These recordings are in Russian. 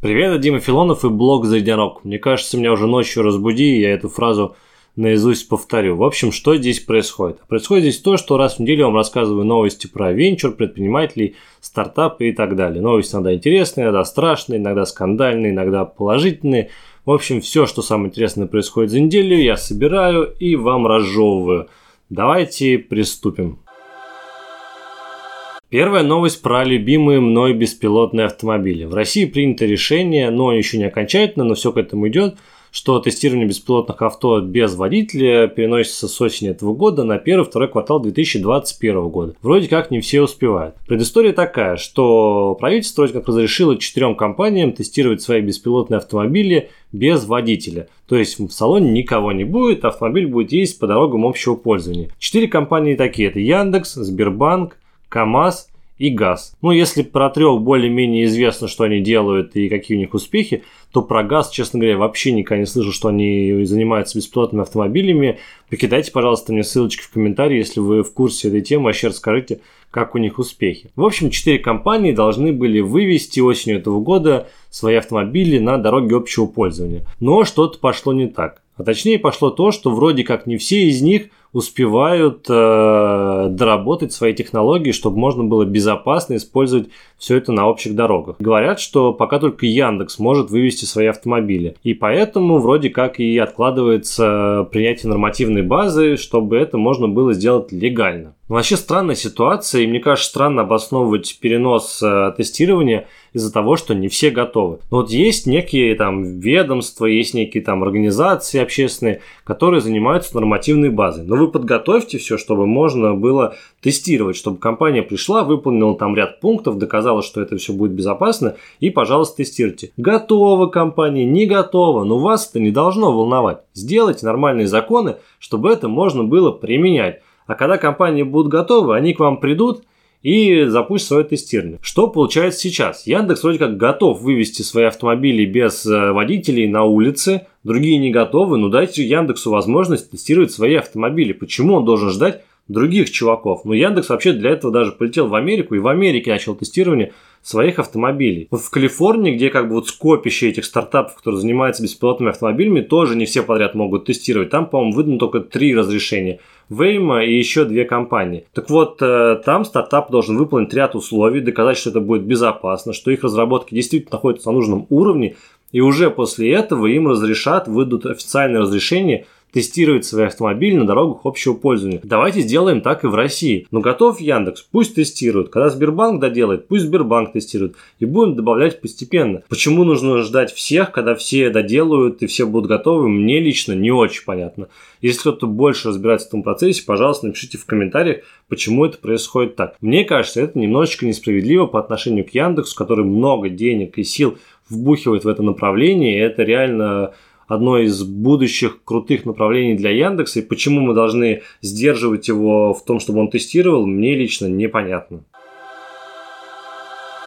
Привет, это Дима Филонов и блог «За единорог». Мне кажется, меня уже ночью разбуди, и я эту фразу наизусть повторю. В общем, что здесь происходит? Происходит здесь то, что раз в неделю я вам рассказываю новости про венчур, предпринимателей, стартапы и так далее. Новости иногда интересные, иногда страшные, иногда скандальные, иногда положительные. В общем, все, что самое интересное происходит за неделю, я собираю и вам разжевываю. Давайте приступим. Первая новость про любимые мной беспилотные автомобили. В России принято решение, но еще не окончательно, но все к этому идет, что тестирование беспилотных авто без водителя переносится с осени этого года на первый-второй квартал 2021 года. Вроде как не все успевают. Предыстория такая, что правительство вроде как разрешило четырем компаниям тестировать свои беспилотные автомобили без водителя. То есть в салоне никого не будет, автомобиль будет ездить по дорогам общего пользования. Четыре компании такие, это Яндекс, Сбербанк, КАМАЗ и ГАЗ. Ну, если про трех более-менее известно, что они делают и какие у них успехи, то про ГАЗ, честно говоря, вообще никогда не слышал, что они занимаются беспилотными автомобилями. Покидайте, пожалуйста, мне ссылочки в комментарии, если вы в курсе этой темы, вообще расскажите, как у них успехи. В общем, четыре компании должны были вывести осенью этого года свои автомобили на дороги общего пользования. Но что-то пошло не так. А точнее пошло то, что вроде как не все из них успевают э, доработать свои технологии, чтобы можно было безопасно использовать все это на общих дорогах. Говорят, что пока только Яндекс может вывести свои автомобили. И поэтому вроде как и откладывается принятие нормативной базы, чтобы это можно было сделать легально. Но вообще странная ситуация, и мне кажется, странно обосновывать перенос э, тестирования из-за того, что не все готовы. Но вот есть некие там ведомства, есть некие там организации общественные, которые занимаются нормативной базой. Но вы подготовьте все, чтобы можно было тестировать, чтобы компания пришла, выполнила там ряд пунктов, доказала, что это все будет безопасно, и, пожалуйста, тестируйте. Готова компания, не готова, но вас это не должно волновать. Сделайте нормальные законы, чтобы это можно было применять. А когда компании будут готовы, они к вам придут и запустят свое тестирование. Что получается сейчас? Яндекс вроде как готов вывести свои автомобили без э, водителей на улице, другие не готовы, но дайте Яндексу возможность тестировать свои автомобили. Почему он должен ждать других чуваков? Ну, Яндекс вообще для этого даже полетел в Америку и в Америке начал тестирование своих автомобилей. В Калифорнии, где как бы вот скопище этих стартапов, которые занимаются беспилотными автомобилями, тоже не все подряд могут тестировать. Там, по-моему, выдано только три разрешения. Вейма и еще две компании. Так вот, э, там стартап должен выполнить ряд условий, доказать, что это будет безопасно, что их разработки действительно находятся на нужном уровне, и уже после этого им разрешат, выдадут официальное разрешение – тестировать свои автомобили на дорогах общего пользования. Давайте сделаем так и в России. Ну, готов Яндекс, пусть тестирует. Когда Сбербанк доделает, пусть Сбербанк тестирует. И будем добавлять постепенно. Почему нужно ждать всех, когда все доделают и все будут готовы, мне лично не очень понятно. Если кто-то больше разбирается в этом процессе, пожалуйста, напишите в комментариях, почему это происходит так. Мне кажется, это немножечко несправедливо по отношению к Яндексу, который много денег и сил вбухивает в это направление, и это реально одно из будущих крутых направлений для Яндекса, и почему мы должны сдерживать его в том, чтобы он тестировал, мне лично непонятно.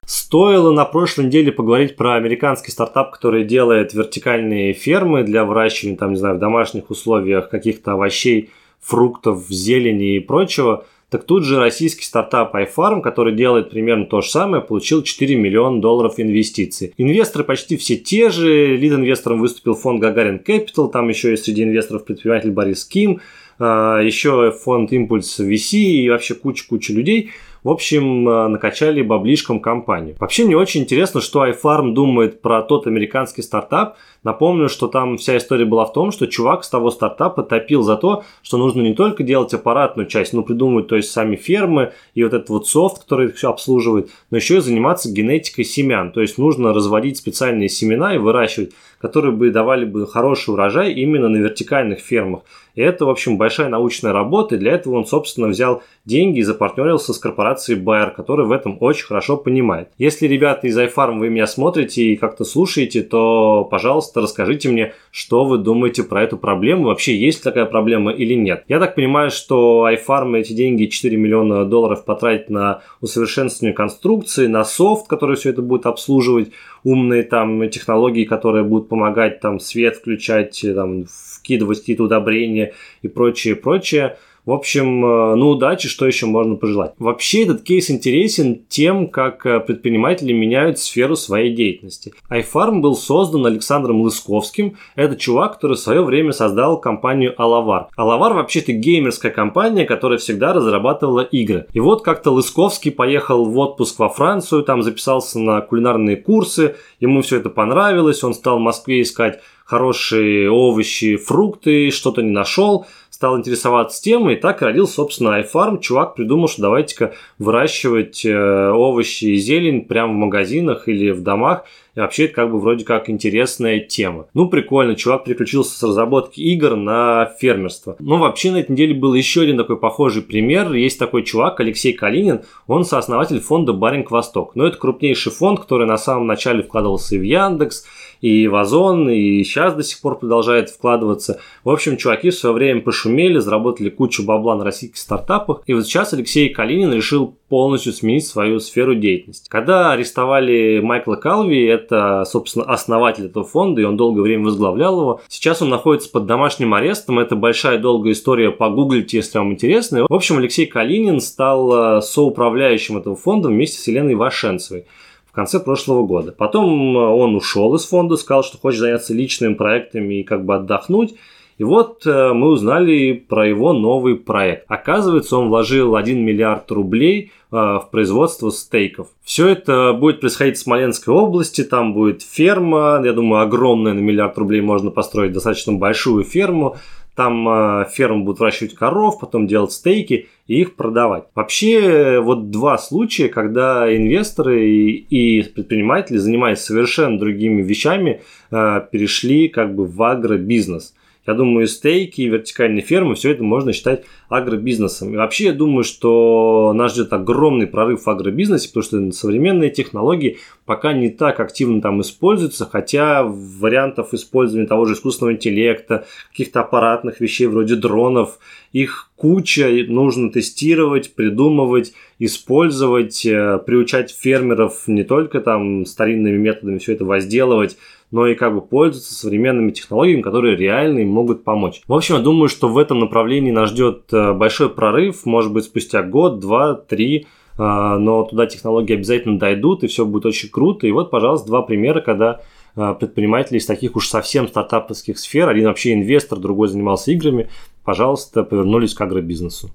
Стоило на прошлой неделе поговорить про американский стартап, который делает вертикальные фермы для выращивания, там, не знаю, в домашних условиях каких-то овощей, фруктов, зелени и прочего – так тут же российский стартап iFarm, который делает примерно то же самое, получил 4 миллиона долларов инвестиций. Инвесторы почти все те же. Лид-инвестором выступил фонд Гагарин Capital, там еще есть среди инвесторов предприниматель Борис Ким, а, еще фонд Импульс VC и вообще куча-куча людей – в общем, э, накачали баблишком компанию. Вообще мне очень интересно, что iFarm думает про тот американский стартап. Напомню, что там вся история была в том, что чувак с того стартапа топил за то, что нужно не только делать аппаратную часть, ну придумывать, то есть сами фермы и вот этот вот софт, который их все обслуживает, но еще и заниматься генетикой семян. То есть нужно разводить специальные семена и выращивать, которые бы давали бы хороший урожай именно на вертикальных фермах. И это, в общем, большая научная работа, и для этого он, собственно, взял деньги и запартнерился с корпорацией Bayer, которая в этом очень хорошо понимает. Если, ребята из iFarm, вы меня смотрите и как-то слушаете, то, пожалуйста, расскажите мне, что вы думаете про эту проблему, вообще есть такая проблема или нет. Я так понимаю, что iFarm эти деньги, 4 миллиона долларов, потратит на усовершенствование конструкции, на софт, который все это будет обслуживать, умные там технологии, которые будут помогать там свет включать, там, вкидывать какие-то удобрения и прочее, прочее. В общем, э, ну удачи, что еще можно пожелать. Вообще этот кейс интересен тем, как э, предприниматели меняют сферу своей деятельности. iFarm был создан Александром Лысковским. Это чувак, который в свое время создал компанию Алавар. Алавар вообще-то геймерская компания, которая всегда разрабатывала игры. И вот как-то Лысковский поехал в отпуск во Францию, там записался на кулинарные курсы, ему все это понравилось, он стал в Москве искать хорошие овощи, фрукты, что-то не нашел – стал интересоваться темой, и так родился, собственно, iFarm. Чувак придумал, что давайте-ка выращивать э, овощи и зелень прямо в магазинах или в домах. И вообще это как бы вроде как интересная тема. Ну, прикольно, чувак переключился с разработки игр на фермерство. Ну, вообще на этой неделе был еще один такой похожий пример. Есть такой чувак, Алексей Калинин, он сооснователь фонда Баринг Восток. Но это крупнейший фонд, который на самом начале вкладывался и в Яндекс, и в Озон, и сейчас до сих пор продолжает вкладываться. В общем, чуваки в свое время пошумели, заработали кучу бабла на российских стартапах. И вот сейчас Алексей Калинин решил полностью сменить свою сферу деятельности. Когда арестовали Майкла Калви, это, собственно, основатель этого фонда, и он долгое время возглавлял его. Сейчас он находится под домашним арестом. Это большая долгая история, погуглите, если вам интересно. В общем, Алексей Калинин стал э, соуправляющим этого фонда вместе с Еленой Вашенцевой в конце прошлого года. Потом э, он ушел из фонда, сказал, что хочет заняться личными проектами и как бы отдохнуть. И вот э, мы узнали про его новый проект. Оказывается, он вложил 1 миллиард рублей э, в производство стейков. Все это будет происходить в Смоленской области, там будет ферма, я думаю, огромная, на миллиард рублей можно построить достаточно большую ферму. Там э, ферму будут выращивать коров, потом делать стейки и их продавать. Вообще, вот два случая, когда инвесторы и, и предприниматели, занимаясь совершенно другими вещами, перешли как бы в агробизнес. Я думаю, стейки, вертикальные фермы, все это можно считать агробизнесом. И вообще я думаю, что нас ждет огромный прорыв в агробизнесе, потому что современные технологии пока не так активно там используются, хотя вариантов использования того же искусственного интеллекта, каких-то аппаратных вещей вроде дронов, их куча, нужно тестировать, придумывать, использовать, э, приучать фермеров не только там старинными методами все это возделывать, но и как бы пользоваться современными технологиями, которые реально им могут помочь. В общем, я думаю, что в этом направлении нас ждет э, большой прорыв, может быть, спустя год, два, три, э, но туда технологии обязательно дойдут, и все будет очень круто. И вот, пожалуйста, два примера, когда предприниматели из таких уж совсем стартаповских сфер, один вообще инвестор, другой занимался играми, пожалуйста, повернулись к агробизнесу.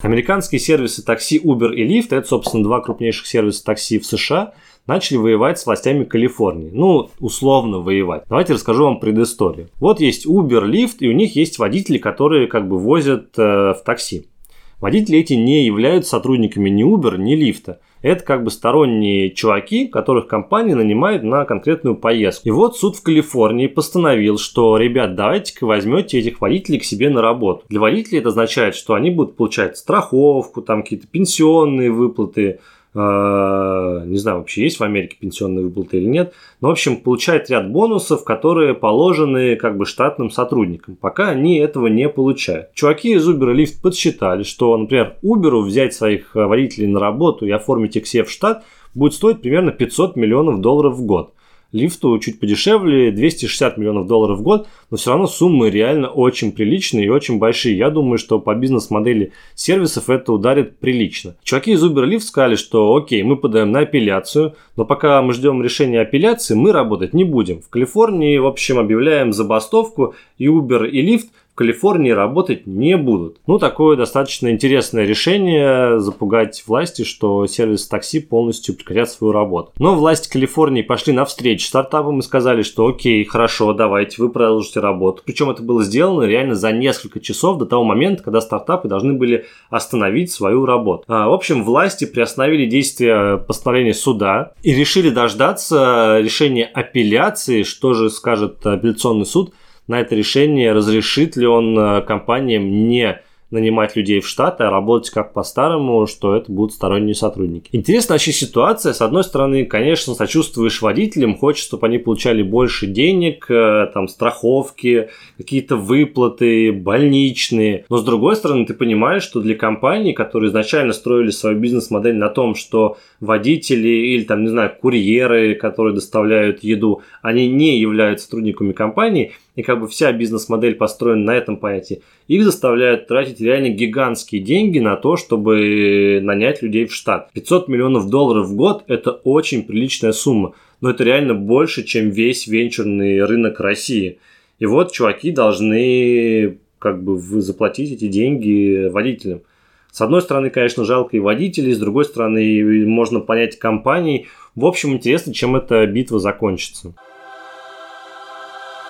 Американские сервисы такси Uber и Lyft, это, собственно, два крупнейших сервиса такси в США – начали воевать с властями Калифорнии. Ну, условно воевать. Давайте расскажу вам предысторию. Вот есть Uber, Lyft, и у них есть водители, которые как бы возят э, в такси. Водители эти не являются сотрудниками ни Uber, ни Lyft. Это как бы сторонние чуваки, которых компания нанимает на конкретную поездку. И вот суд в Калифорнии постановил, что, ребят, давайте-ка возьмете этих водителей к себе на работу. Для водителей это означает, что они будут получать страховку, там какие-то пенсионные выплаты, не знаю, вообще есть в Америке пенсионные выплаты или нет, но, в общем, получает ряд бонусов, которые положены как бы штатным сотрудникам, пока они этого не получают. Чуваки из Uber и Lyft подсчитали, что, например, Uber взять своих э, водителей на работу и оформить их все в штат будет стоить примерно 500 миллионов долларов в год лифту чуть подешевле, 260 миллионов долларов в год, но все равно суммы реально очень приличные и очень большие. Я думаю, что по бизнес-модели сервисов это ударит прилично. Чуваки из Uber Lyft сказали, что окей, мы подаем на апелляцию, но пока мы ждем решения апелляции, мы работать не будем. В Калифорнии, в общем, объявляем забастовку, и Uber и Lyft Калифорнии работать не будут. Ну, такое достаточно интересное решение запугать власти, что сервис такси полностью прекратят свою работу. Но власти Калифорнии пошли навстречу стартапам и сказали, что окей, хорошо, давайте, вы продолжите работу. Причем это было сделано реально за несколько часов до того момента, когда стартапы должны были остановить свою работу. А, в общем, власти приостановили действие постановления суда и решили дождаться решения апелляции, что же скажет апелляционный суд – на это решение, разрешит ли он э, компаниям не нанимать людей в штат, а работать как по-старому, что это будут сторонние сотрудники. Интересная вообще ситуация. С одной стороны, конечно, сочувствуешь водителям, хочешь, чтобы они получали больше денег, э, там, страховки, какие-то выплаты, больничные. Но с другой стороны, ты понимаешь, что для компаний, которые изначально строили свою бизнес-модель на том, что водители или, там, не знаю, курьеры, которые доставляют еду, они не являются сотрудниками компании, и как бы вся бизнес-модель построена на этом понятии, их заставляют тратить реально гигантские деньги на то, чтобы нанять людей в штат. 500 миллионов долларов в год – это очень приличная сумма, но это реально больше, чем весь венчурный рынок России. И вот чуваки должны как бы заплатить эти деньги водителям. С одной стороны, конечно, жалко и водителей, с другой стороны, можно понять компании. В общем, интересно, чем эта битва закончится.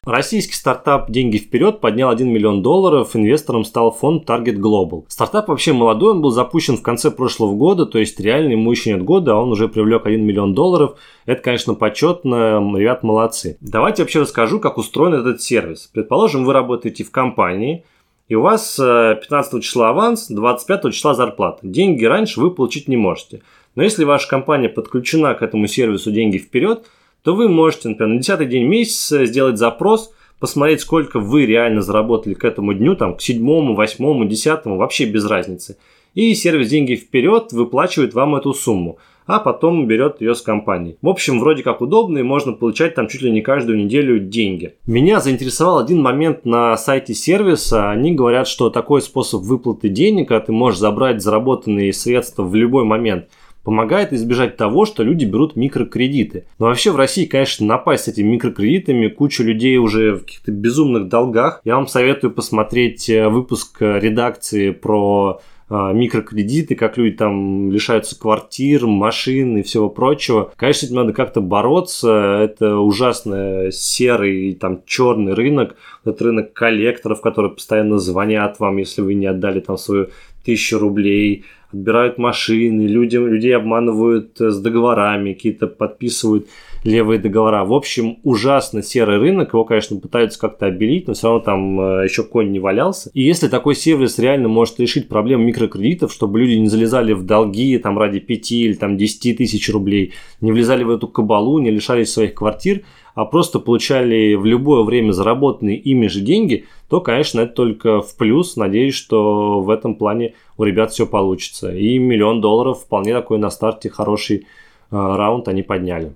Российский стартап «Деньги вперед» поднял 1 миллион долларов, инвестором стал фонд Target Global. Стартап вообще молодой, он был запущен в конце прошлого года, то есть реально ему еще нет года, а он уже привлек 1 миллион долларов. Это, конечно, почетно, ребят молодцы. Давайте вообще расскажу, как устроен этот сервис. Предположим, вы работаете в компании, и у вас 15 э, числа аванс, 25 числа зарплата. Деньги раньше вы получить не можете. Но если ваша компания подключена к этому сервису «Деньги вперед», то вы можете, например, на 10 день месяца сделать запрос, посмотреть, сколько вы реально заработали к этому дню, там, к 7, 8, 10, вообще без разницы. И сервис «Деньги вперед» выплачивает вам эту сумму а потом берет ее с компании. В общем, вроде как удобно и можно получать там чуть ли не каждую неделю деньги. Меня заинтересовал один момент на сайте сервиса. Они говорят, что такой способ выплаты денег, а ты можешь забрать заработанные средства в любой момент – помогает избежать того, что люди берут микрокредиты. Но вообще в России, конечно, напасть с этими микрокредитами, куча людей уже в каких-то безумных долгах. Я вам советую посмотреть э, выпуск э, редакции про э, микрокредиты, как люди там лишаются квартир, машин и всего прочего. Конечно, этим надо как-то бороться. Это ужасно серый, там черный рынок. Это рынок коллекторов, которые постоянно звонят вам, если вы не отдали там свою тысячу рублей отбирают машины, людям, людей обманывают э, с договорами, какие-то подписывают левые договора. В общем, ужасно серый рынок, его, конечно, пытаются как-то обелить, но все равно там э, еще конь не валялся. И если такой сервис реально может решить проблему микрокредитов, чтобы люди не залезали в долги там ради 5 или там 10 тысяч рублей, не влезали в эту кабалу, не лишались своих квартир, а просто получали в любое время заработанные ими же деньги, то, конечно, это только в плюс. Надеюсь, что в этом плане у ребят все получится. И миллион долларов вполне такой на старте хороший э, раунд они подняли.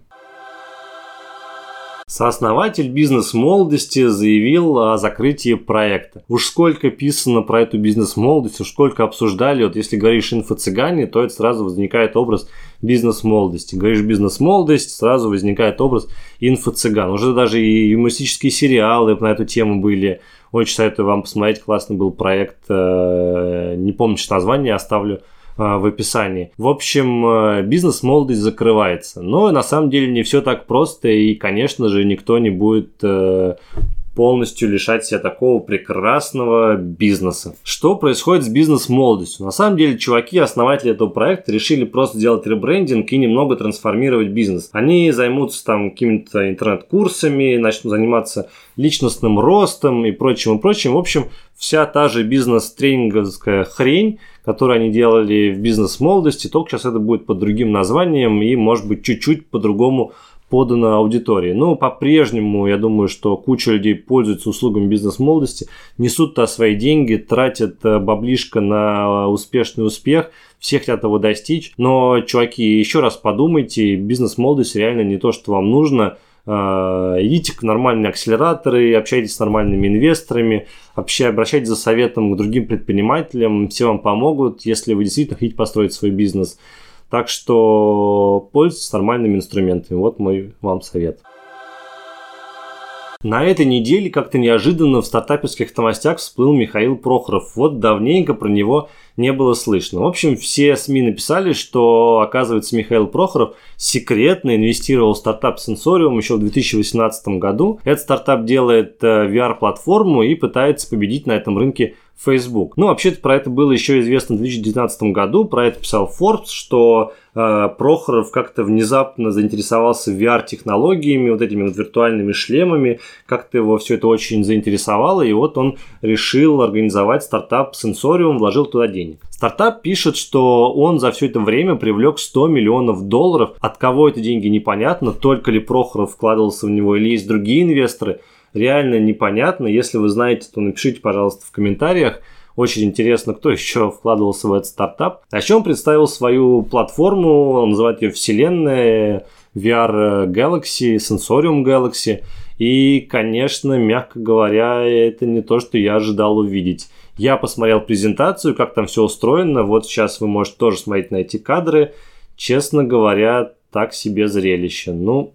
Сооснователь бизнес-молодости заявил о закрытии проекта. Уж сколько писано про эту бизнес-молодость, уж сколько обсуждали. Вот если говоришь инфо-цыгане, то это сразу возникает образ бизнес-молодости. Говоришь бизнес-молодость, сразу возникает образ инфо-цыган. Уже даже и юмористические сериалы на эту тему были. Очень советую вам посмотреть, классный был проект. Э, не помню сейчас название, оставлю в описании. В общем, э, бизнес-молодость закрывается. Но на самом деле не все так просто, и, конечно же, никто не будет э, полностью лишать себя такого прекрасного бизнеса. Что происходит с бизнес-молодостью? На самом деле, чуваки, основатели этого проекта, решили просто сделать ребрендинг и немного трансформировать бизнес. Они займутся там какими-то интернет-курсами, начнут заниматься личностным ростом и прочим, и прочим. В общем, вся та же бизнес-тренинговская хрень, которую они делали в бизнес-молодости, только сейчас это будет под другим названием и, может быть, чуть-чуть по-другому подано аудитории. Но по-прежнему, я думаю, что куча людей пользуются услугами бизнес-молодости, несут то свои деньги, тратят э, баблишко на успешный успех, все хотят его достичь. Но, чуваки, еще раз подумайте, бизнес-молодость реально не то, что вам нужно. Э, идите к нормальные акселераторы, общайтесь с нормальными инвесторами, вообще обращайтесь за советом к другим предпринимателям, все вам помогут, если вы действительно хотите построить свой бизнес. Так что пользуйтесь нормальными инструментами. Вот мой вам совет. На этой неделе как-то неожиданно в стартаперских новостях всплыл Михаил Прохоров. Вот давненько про него не было слышно. В общем, все СМИ написали, что, оказывается, Михаил Прохоров секретно инвестировал в стартап Sensorium еще в 2018 году. Этот стартап делает э, VR-платформу и пытается победить на этом рынке Facebook. Ну, вообще-то про это было еще известно в 2019 году, про это писал Forbes, что э, Прохоров как-то внезапно заинтересовался VR-технологиями, вот этими вот виртуальными шлемами, как-то его все это очень заинтересовало, и вот он решил организовать стартап Sensorium, вложил туда денег. Стартап пишет, что он за все это время привлек 100 миллионов долларов. От кого это деньги непонятно, только ли Прохоров вкладывался в него или есть другие инвесторы – реально непонятно. Если вы знаете, то напишите, пожалуйста, в комментариях. Очень интересно, кто еще вкладывался в этот стартап. А еще он представил свою платформу, он называет ее Вселенная VR Galaxy, Sensorium Galaxy. И, конечно, мягко говоря, это не то, что я ожидал увидеть. Я посмотрел презентацию, как там все устроено. Вот сейчас вы можете тоже смотреть на эти кадры. Честно говоря, так себе зрелище. Ну,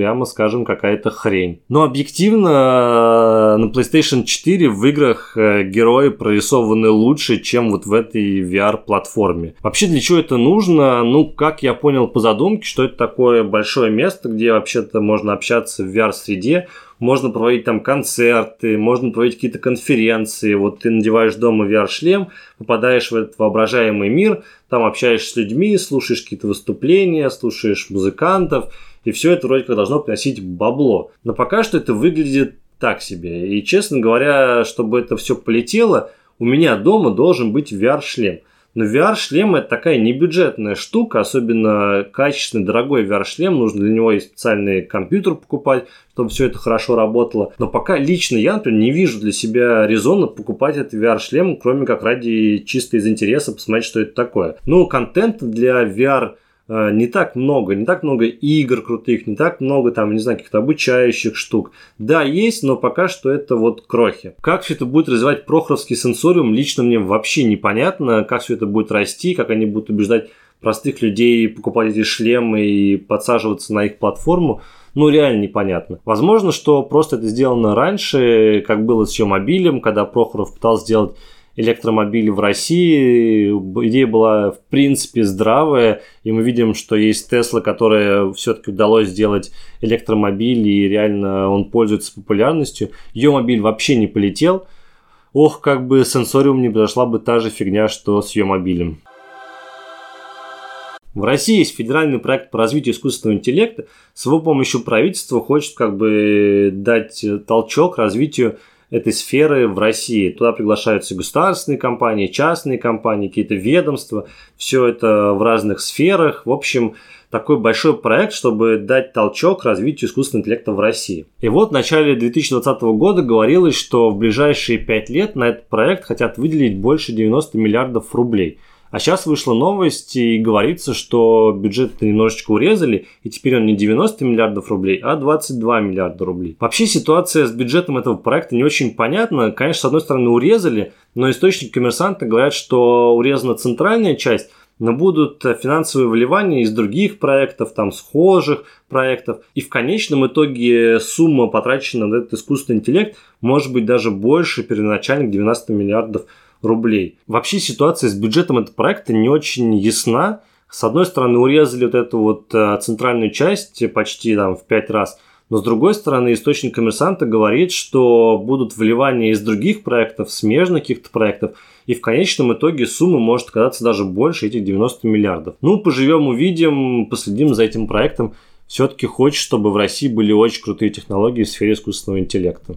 прямо скажем, какая-то хрень. Но объективно на PlayStation 4 в играх э, герои прорисованы лучше, чем вот в этой VR-платформе. Вообще для чего это нужно? Ну, как я понял по задумке, что это такое большое место, где вообще-то можно общаться в VR-среде, можно проводить там концерты, можно проводить какие-то конференции. Вот ты надеваешь дома VR-шлем, попадаешь в этот воображаемый мир, там общаешься с людьми, слушаешь какие-то выступления, слушаешь музыкантов – и все это вроде как должно приносить бабло. Но пока что это выглядит так себе. И, честно говоря, чтобы это все полетело, у меня дома должен быть VR-шлем. Но VR-шлем это такая небюджетная штука, особенно качественный, дорогой VR-шлем. Нужно для него и специальный компьютер покупать, чтобы все это хорошо работало. Но пока лично я, например, не вижу для себя резона покупать этот VR-шлем, кроме как ради чисто из интереса посмотреть, что это такое. Ну, контент для VR не так много, не так много игр крутых, не так много там, не знаю, каких-то обучающих штук. Да, есть, но пока что это вот крохи. Как все это будет развивать прохоровский сенсориум, лично мне вообще непонятно, как все это будет расти, как они будут убеждать простых людей покупать эти шлемы и подсаживаться на их платформу ну, реально непонятно. Возможно, что просто это сделано раньше, как было с мобилем, когда Прохоров пытался сделать электромобили в России. Идея была в принципе здравая, и мы видим, что есть Тесла, которая все-таки удалось сделать электромобиль, и реально он пользуется популярностью. Ее мобиль вообще не полетел. Ох, как бы сенсориум не произошла бы та же фигня, что с ее мобилем. В России есть федеральный проект по развитию искусственного интеллекта. С его помощью правительство хочет как бы дать толчок развитию этой сферы в России. Туда приглашаются государственные компании, частные компании, какие-то ведомства. Все это в разных сферах. В общем, такой большой проект, чтобы дать толчок развитию искусственного интеллекта в России. И вот в начале 2020 года говорилось, что в ближайшие 5 лет на этот проект хотят выделить больше 90 миллиардов рублей – а сейчас вышла новость и говорится, что бюджет немножечко урезали, и теперь он не 90 миллиардов рублей, а 22 миллиарда рублей. Вообще ситуация с бюджетом этого проекта не очень понятна. Конечно, с одной стороны урезали, но источники коммерсанта говорят, что урезана центральная часть, но будут финансовые вливания из других проектов, там схожих проектов. И в конечном итоге сумма, потраченная на этот искусственный интеллект, может быть даже больше первоначальных 90 миллиардов рублей. Вообще ситуация с бюджетом этого проекта не очень ясна. С одной стороны, урезали вот эту вот э, центральную часть почти там в пять раз, но с другой стороны, источник коммерсанта говорит, что будут вливания из других проектов, смежных каких-то проектов, и в конечном итоге сумма может оказаться даже больше этих 90 миллиардов. Ну, поживем, увидим, последим за этим проектом. Все-таки хочет, чтобы в России были очень крутые технологии в сфере искусственного интеллекта.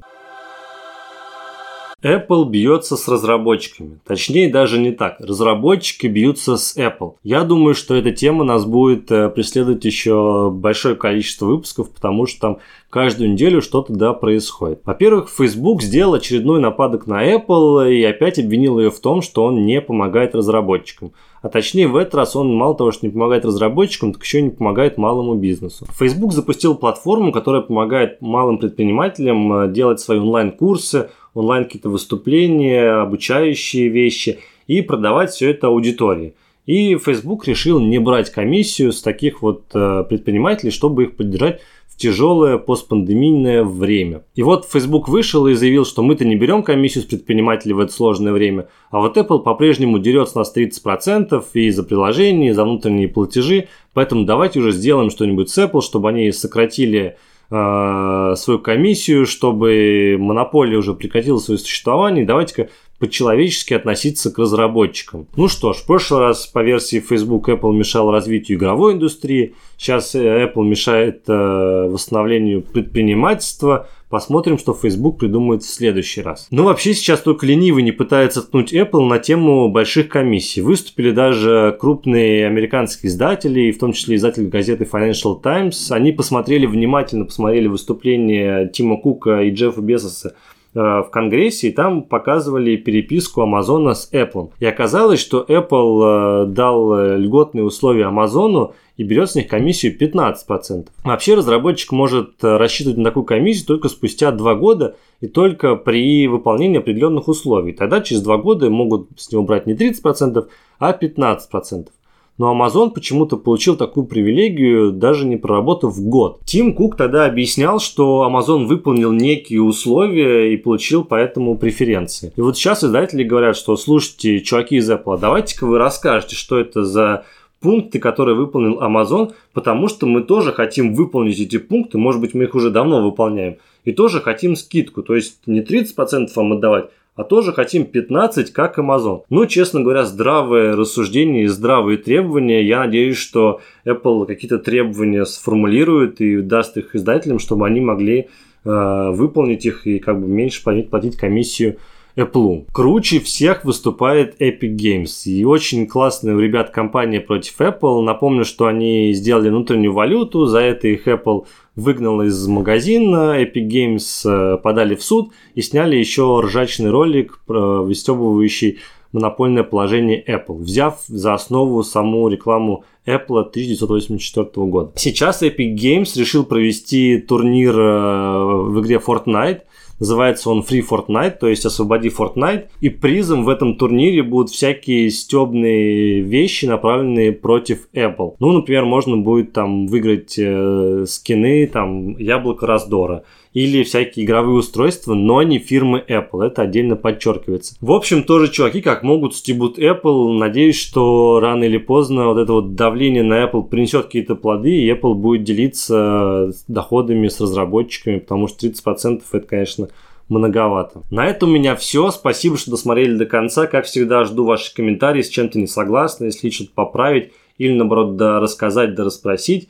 Apple бьется с разработчиками. Точнее, даже не так. Разработчики бьются с Apple. Я думаю, что эта тема нас будет э, преследовать еще большое количество выпусков, потому что там каждую неделю что-то да происходит. Во-первых, Facebook сделал очередной нападок на Apple и опять обвинил ее в том, что он не помогает разработчикам. А точнее, в этот раз он мало того, что не помогает разработчикам, так еще и не помогает малому бизнесу. Facebook запустил платформу, которая помогает малым предпринимателям э, делать свои онлайн-курсы, онлайн какие-то выступления, обучающие вещи и продавать все это аудитории. И Facebook решил не брать комиссию с таких вот э, предпринимателей, чтобы их поддержать в тяжелое постпандемийное время. И вот Facebook вышел и заявил, что мы-то не берем комиссию с предпринимателей в это сложное время, а вот Apple по-прежнему дерет с нас 30% и за приложения, и за внутренние платежи, поэтому давайте уже сделаем что-нибудь с Apple, чтобы они сократили свою комиссию, чтобы монополия уже прекратила свое существование. Давайте-ка по-человечески относиться к разработчикам. Ну что ж, в прошлый раз по версии Facebook Apple мешал развитию игровой индустрии, сейчас э, Apple мешает э, восстановлению предпринимательства, Посмотрим, что Facebook придумает в следующий раз. Ну, вообще, сейчас только ленивый не пытается ткнуть Apple на тему больших комиссий. Выступили даже крупные американские издатели, в том числе издатель газеты Financial Times. Они посмотрели, внимательно посмотрели выступление Тима Кука и Джеффа Безоса в Конгрессе, и там показывали переписку Амазона с Apple. И оказалось, что Apple э, дал льготные условия Амазону, и берет с них комиссию 15%. Вообще разработчик может э, рассчитывать на такую комиссию только спустя 2 года и только при выполнении определенных условий. Тогда через 2 года могут с него брать не 30%, а 15%. Но Amazon почему-то получил такую привилегию, даже не проработав год. Тим Кук тогда объяснял, что Amazon выполнил некие условия и получил поэтому преференции. И вот сейчас издатели говорят, что слушайте, чуваки из Apple, давайте-ка вы расскажете, что это за пункты, которые выполнил Amazon, потому что мы тоже хотим выполнить эти пункты, может быть, мы их уже давно выполняем, и тоже хотим скидку, то есть не 30% вам отдавать, а тоже хотим 15, как Amazon. Ну, честно говоря, здравые рассуждения и здравые требования. Я надеюсь, что Apple какие-то требования сформулирует и даст их издателям, чтобы они могли э, выполнить их и как бы меньше платить, платить комиссию Apple. Круче всех выступает Epic Games. И очень классная у ребят компания против Apple. Напомню, что они сделали внутреннюю валюту, за это их Apple выгнал из магазина, Epic Games э, подали в суд и сняли еще ржачный ролик, выстебывающий монопольное положение Apple, взяв за основу саму рекламу Apple 1984 года. Сейчас Epic Games решил провести турнир э, в игре Fortnite, Называется он Free Fortnite, то есть освободи Fortnite. И призом в этом турнире будут всякие стебные вещи, направленные против Apple. Ну, например, можно будет там выиграть э, скины, там, яблоко раздора или всякие игровые устройства, но не фирмы Apple. Это отдельно подчеркивается. В общем, тоже чуваки как могут стебут Apple. Надеюсь, что рано или поздно вот это вот давление на Apple принесет какие-то плоды, и Apple будет делиться доходами с разработчиками, потому что 30% это, конечно, многовато. На этом у меня все. Спасибо, что досмотрели до конца. Как всегда, жду ваши комментарии, с чем-то не согласны, если что-то поправить или, наоборот, да рассказать, да расспросить.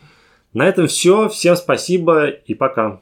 На этом все. Всем спасибо и пока.